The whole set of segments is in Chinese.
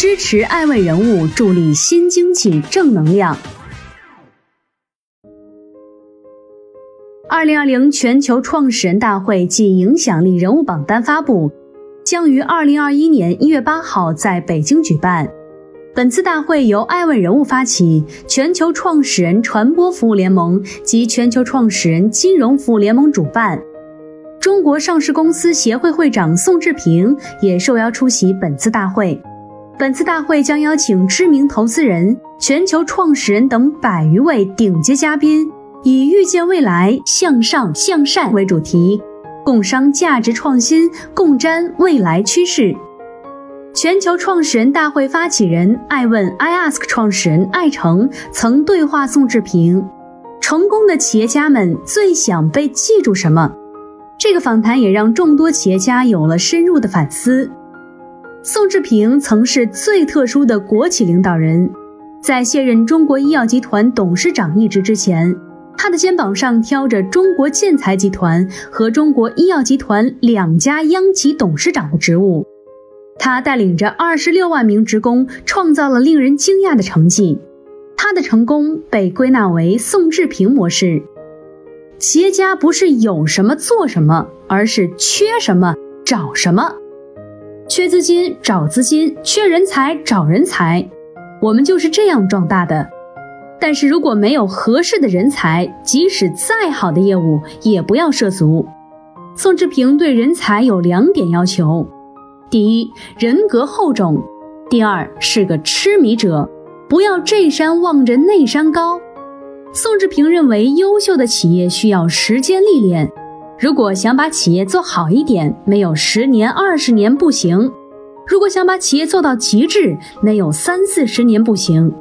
支持爱问人物，助力新经济正能量。二零二零全球创始人大会暨影响力人物榜单发布，将于二零二一年一月八号在北京举办。本次大会由爱问人物发起，全球创始人传播服务联盟及全球创始人金融服务联盟主办。中国上市公司协会会长宋志平也受邀出席本次大会。本次大会将邀请知名投资人、全球创始人等百余位顶级嘉宾。以预见未来、向上向善为主题，共商价值创新，共瞻未来趋势。全球创始人大会发起人爱问 iAsk 创始人艾诚曾对话宋志平：“成功的企业家们最想被记住什么？”这个访谈也让众多企业家有了深入的反思。宋志平曾是最特殊的国企领导人，在卸任中国医药集团董事长一职之前。他的肩膀上挑着中国建材集团和中国医药集团两家央企董事长的职务，他带领着二十六万名职工创造了令人惊讶的成绩。他的成功被归纳为宋志平模式。企业家不是有什么做什么，而是缺什么找什么。缺资金找资金，缺人才找人才。我们就是这样壮大的。但是如果没有合适的人才，即使再好的业务也不要涉足。宋志平对人才有两点要求：第一，人格厚重；第二，是个痴迷者，不要这山望着那山高。宋志平认为，优秀的企业需要时间历练，如果想把企业做好一点，没有十年、二十年不行；如果想把企业做到极致，没有三四十年不行。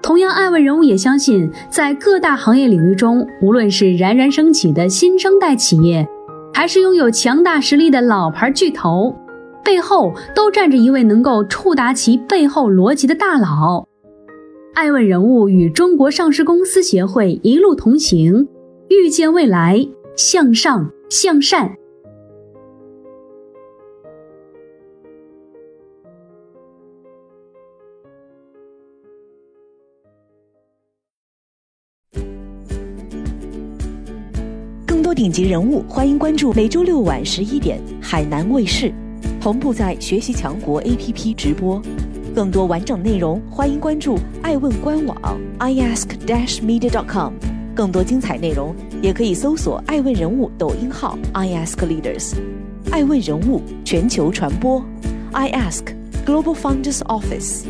同样，爱问人物也相信，在各大行业领域中，无论是冉冉升起的新生代企业，还是拥有强大实力的老牌巨头，背后都站着一位能够触达其背后逻辑的大佬。爱问人物与中国上市公司协会一路同行，预见未来，向上向善。更多顶级人物，欢迎关注每周六晚十一点海南卫视，同步在学习强国 APP 直播。更多完整内容，欢迎关注爱问官网 iask-media.com。更多精彩内容，也可以搜索爱问人物抖音号 iaskleaders。爱问人物全球传播，iAsk Global Founders Office。